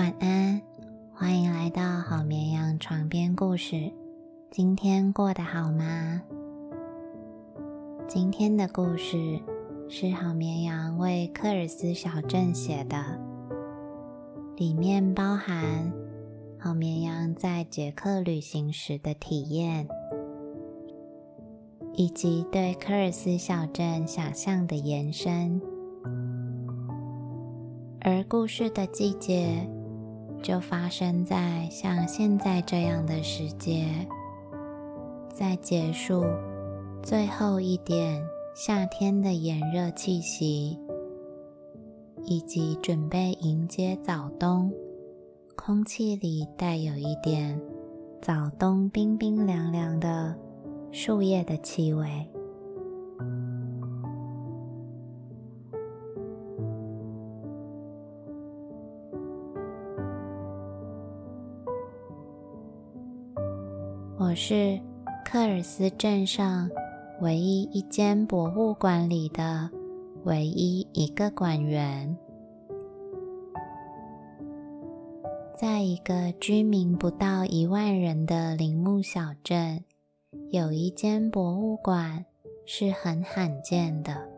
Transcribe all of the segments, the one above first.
晚安，欢迎来到好绵羊床边故事。今天过得好吗？今天的故事是好绵羊为科尔斯小镇写的，里面包含好绵羊在捷克旅行时的体验，以及对科尔斯小镇想象的延伸。而故事的季节就发生在像现在这样的时节，在结束最后一点夏天的炎热气息，以及准备迎接早冬，空气里带有一点早冬冰冰凉凉的树叶的气味。我是克尔斯镇上唯一一间博物馆里的唯一一个馆员。在一个居民不到一万人的林木小镇，有一间博物馆是很罕见的。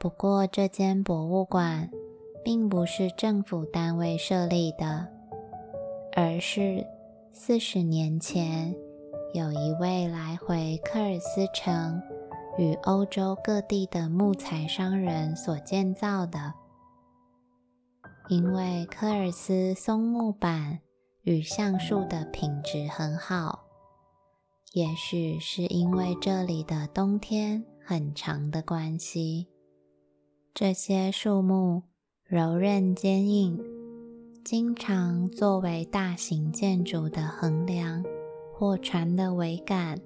不过，这间博物馆并不是政府单位设立的，而是。四十年前，有一位来回科尔斯城与欧洲各地的木材商人所建造的。因为科尔斯松木板与橡树的品质很好，也许是因为这里的冬天很长的关系，这些树木柔韧坚硬。经常作为大型建筑的横梁或船的桅杆，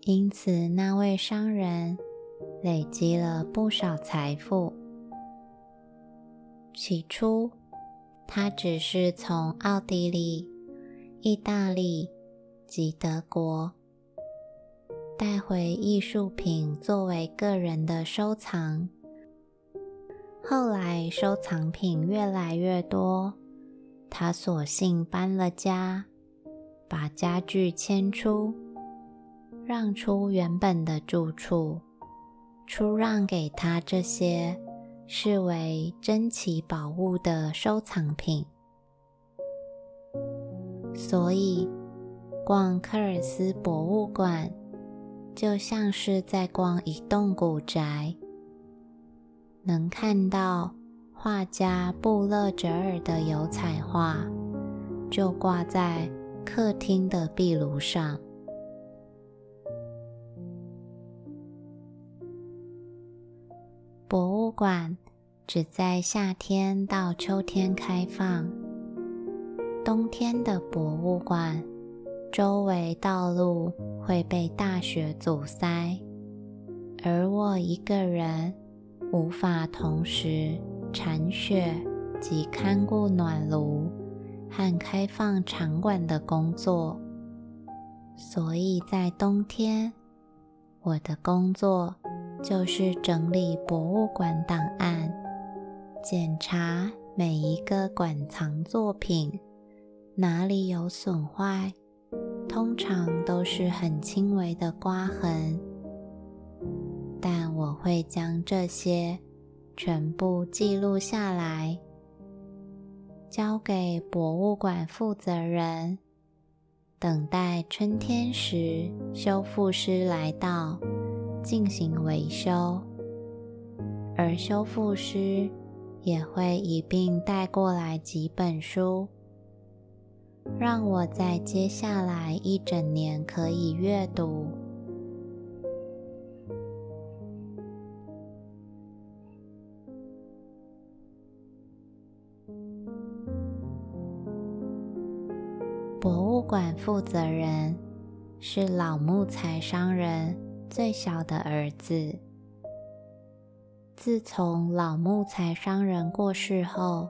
因此那位商人累积了不少财富。起初，他只是从奥地利、意大利及德国带回艺术品作为个人的收藏。后来收藏品越来越多，他索性搬了家，把家具迁出，让出原本的住处，出让给他这些视为珍奇宝物的收藏品。所以，逛科尔斯博物馆就像是在逛一栋古宅。能看到画家布勒哲尔的油彩画，就挂在客厅的壁炉上。博物馆只在夏天到秋天开放，冬天的博物馆周围道路会被大雪阻塞，而我一个人。无法同时铲雪及看顾暖炉和开放场馆的工作，所以在冬天，我的工作就是整理博物馆档案，检查每一个馆藏作品哪里有损坏，通常都是很轻微的刮痕。我会将这些全部记录下来，交给博物馆负责人，等待春天时修复师来到进行维修。而修复师也会一并带过来几本书，让我在接下来一整年可以阅读。馆负责人是老木材商人最小的儿子。自从老木材商人过世后，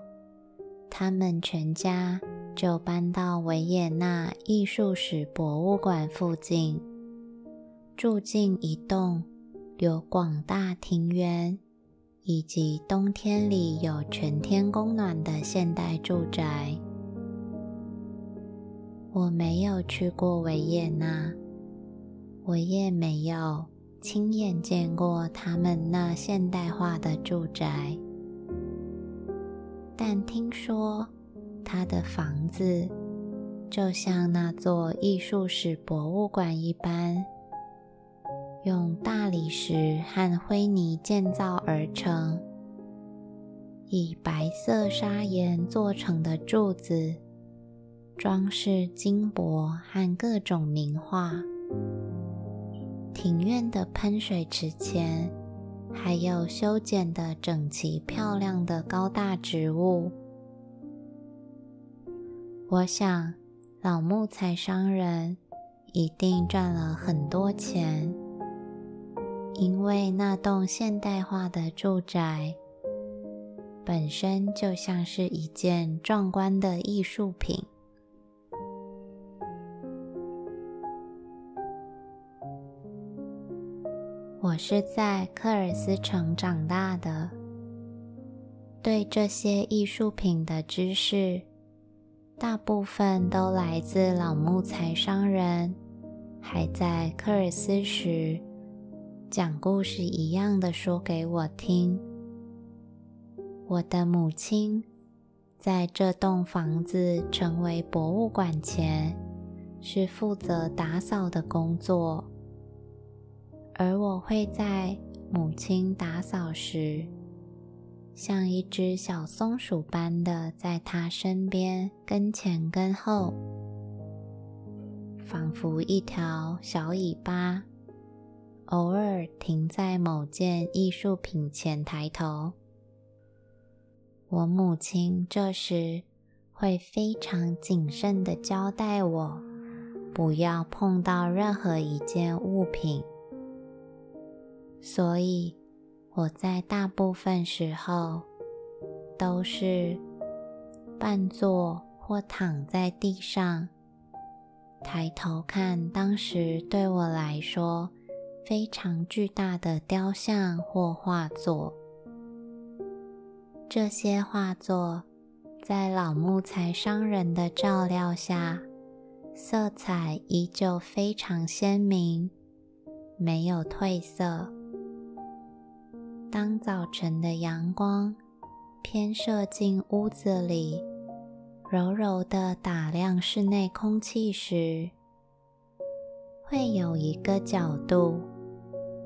他们全家就搬到维也纳艺术史博物馆附近，住进一栋有广大庭园以及冬天里有全天供暖的现代住宅。我没有去过维也纳，我也没有亲眼见过他们那现代化的住宅，但听说他的房子就像那座艺术史博物馆一般。用大理石和灰泥建造而成，以白色砂岩做成的柱子，装饰金箔和各种名画。庭院的喷水池前，还有修剪的整齐漂亮的高大植物。我想，老木材商人一定赚了很多钱。因为那栋现代化的住宅本身就像是一件壮观的艺术品。我是在科尔斯城长大的，对这些艺术品的知识，大部分都来自老木材商人还在科尔斯时。讲故事一样的说给我听。我的母亲在这栋房子成为博物馆前，是负责打扫的工作，而我会在母亲打扫时，像一只小松鼠般的在她身边跟前跟后，仿佛一条小尾巴。偶尔停在某件艺术品前抬头，我母亲这时会非常谨慎的交代我，不要碰到任何一件物品。所以我在大部分时候都是半坐或躺在地上，抬头看当时对我来说。非常巨大的雕像或画作，这些画作在老木材商人的照料下，色彩依旧非常鲜明，没有褪色。当早晨的阳光偏射进屋子里，柔柔地打亮室内空气时，会有一个角度。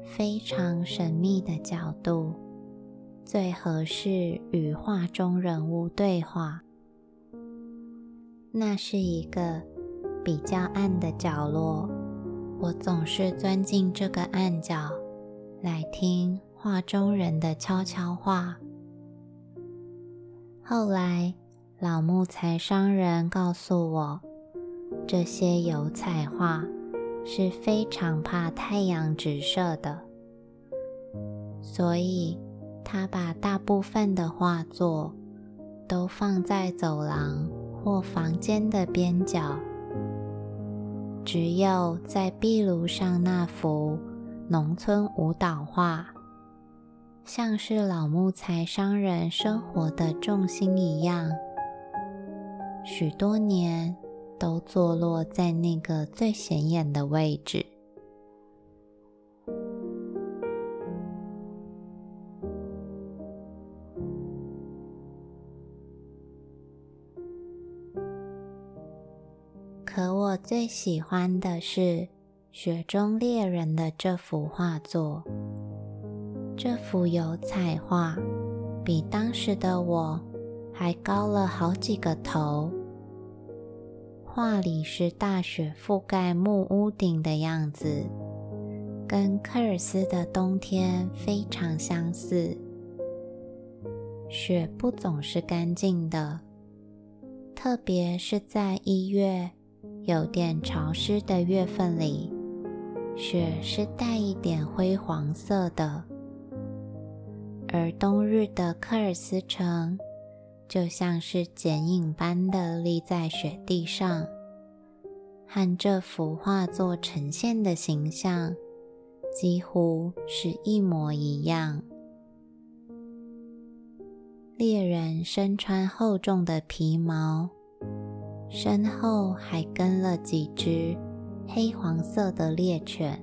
非常神秘的角度，最合适与画中人物对话。那是一个比较暗的角落，我总是钻进这个暗角来听画中人的悄悄话。后来，老木材商人告诉我，这些油彩画。是非常怕太阳直射的，所以他把大部分的画作都放在走廊或房间的边角，只有在壁炉上那幅农村舞蹈画，像是老木材商人生活的重心一样，许多年。都坐落在那个最显眼的位置。可我最喜欢的是《雪中猎人》的这幅画作。这幅油彩画比当时的我还高了好几个头。画里是大雪覆盖木屋顶的样子，跟科尔斯的冬天非常相似。雪不总是干净的，特别是在一月有点潮湿的月份里，雪是带一点灰黄色的。而冬日的科尔斯城。就像是剪影般的立在雪地上，和这幅画作呈现的形象几乎是一模一样。猎人身穿厚重的皮毛，身后还跟了几只黑黄色的猎犬。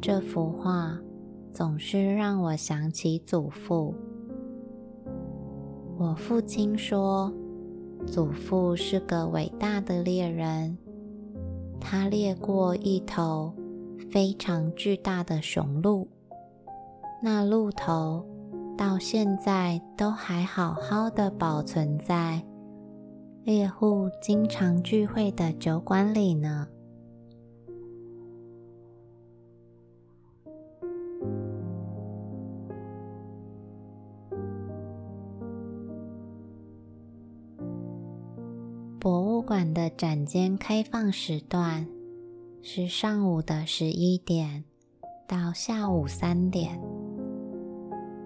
这幅画总是让我想起祖父。我父亲说，祖父是个伟大的猎人，他猎过一头非常巨大的雄鹿，那鹿头。到现在都还好好的保存在猎户经常聚会的酒馆里呢。博物馆的展间开放时段是上午的十一点到下午三点。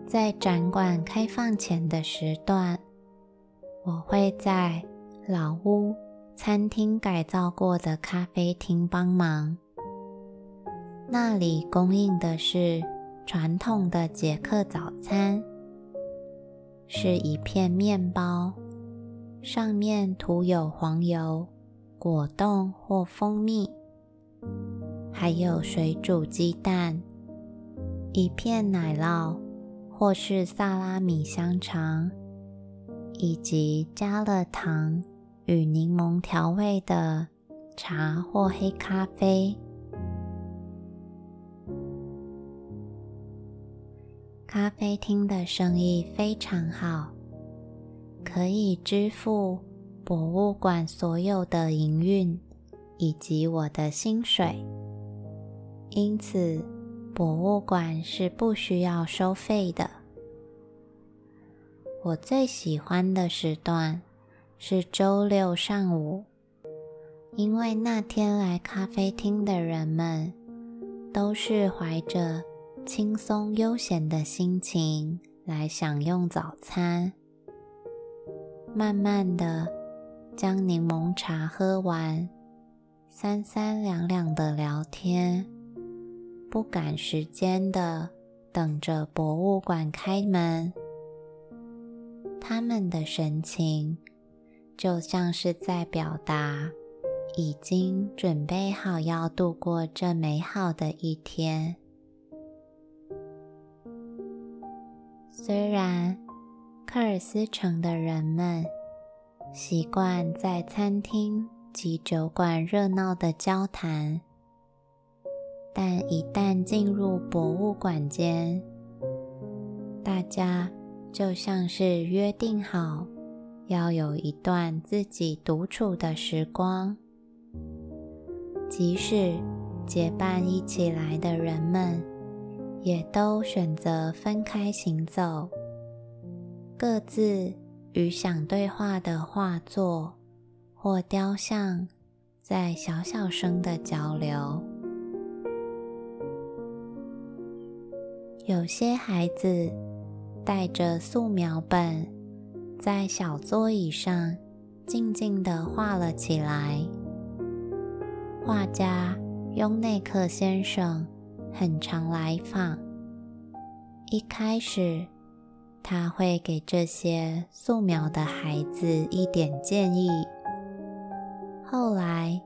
在展馆开放前的时段，我会在老屋餐厅改造过的咖啡厅帮忙。那里供应的是传统的捷克早餐，是一片面包，上面涂有黄油、果冻或蜂蜜，还有水煮鸡蛋，一片奶酪。或是萨拉米香肠，以及加了糖与柠檬调味的茶或黑咖啡。咖啡厅的生意非常好，可以支付博物馆所有的营运以及我的薪水，因此。博物馆是不需要收费的。我最喜欢的时段是周六上午，因为那天来咖啡厅的人们都是怀着轻松悠闲的心情来享用早餐，慢慢的将柠檬茶喝完，三三两两的聊天。不赶时间的等着博物馆开门，他们的神情就像是在表达已经准备好要度过这美好的一天。虽然科尔斯城的人们习惯在餐厅及酒馆热闹的交谈。但一旦进入博物馆间，大家就像是约定好要有一段自己独处的时光。即使结伴一起来的人们，也都选择分开行走，各自与想对话的画作或雕像在小小声的交流。有些孩子带着素描本，在小座椅上静静的画了起来。画家雍内克先生很常来访。一开始，他会给这些素描的孩子一点建议。后来，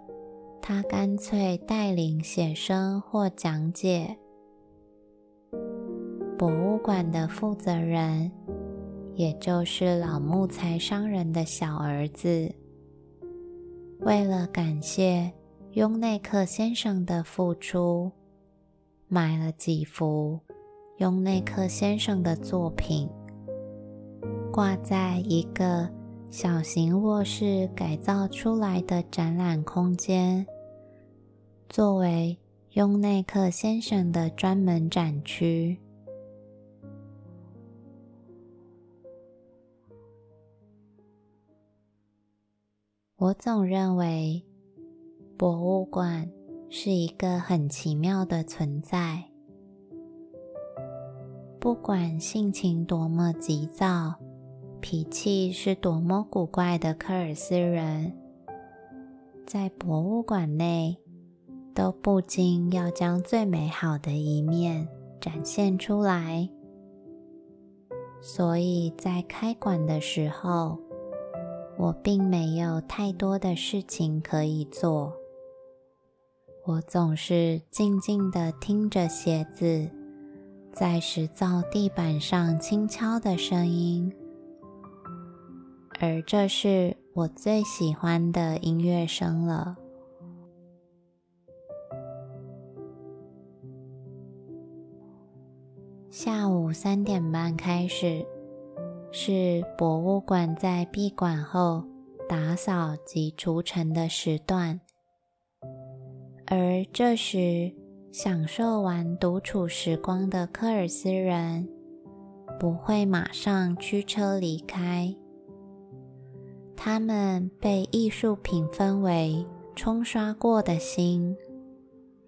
他干脆带领写生或讲解。博物馆的负责人，也就是老木材商人的小儿子，为了感谢雍内克先生的付出，买了几幅雍内克先生的作品，挂在一个小型卧室改造出来的展览空间，作为雍内克先生的专门展区。我总认为，博物馆是一个很奇妙的存在。不管性情多么急躁，脾气是多么古怪的科尔斯人，在博物馆内都不禁要将最美好的一面展现出来。所以在开馆的时候，我并没有太多的事情可以做。我总是静静地听着鞋子在石造地板上轻敲的声音，而这是我最喜欢的音乐声了。下午三点半开始，是博物馆在闭馆后打扫及除尘的时段。而这时，享受完独处时光的科尔斯人不会马上驱车离开。他们被艺术品分为冲刷过的心，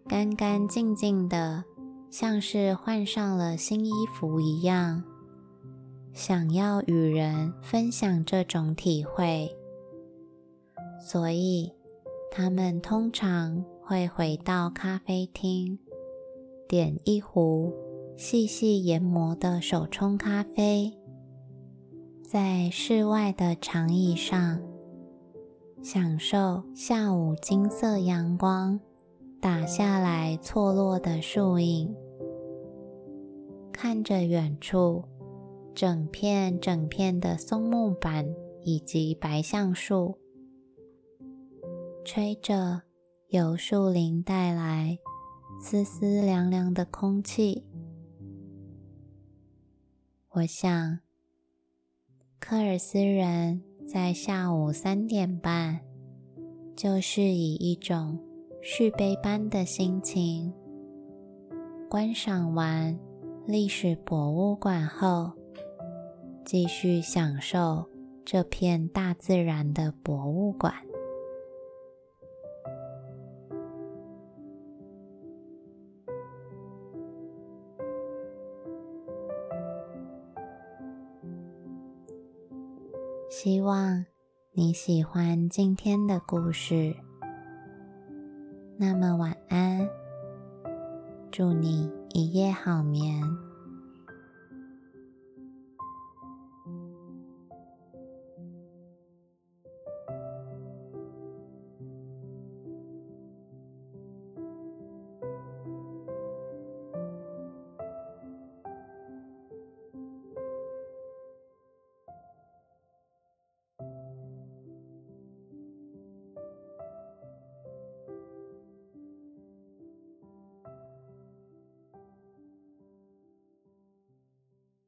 干干净净的，像是换上了新衣服一样，想要与人分享这种体会。所以，他们通常。会回到咖啡厅，点一壶细细研磨的手冲咖啡，在室外的长椅上享受下午金色阳光打下来错落的树影，看着远处整片整片的松木板以及白橡树，吹着。由树林带来丝丝凉凉的空气。我想，科尔斯人在下午三点半，就是以一种续杯般的心情，观赏完历史博物馆后，继续享受这片大自然的博物馆。希望你喜欢今天的故事。那么晚安，祝你一夜好眠。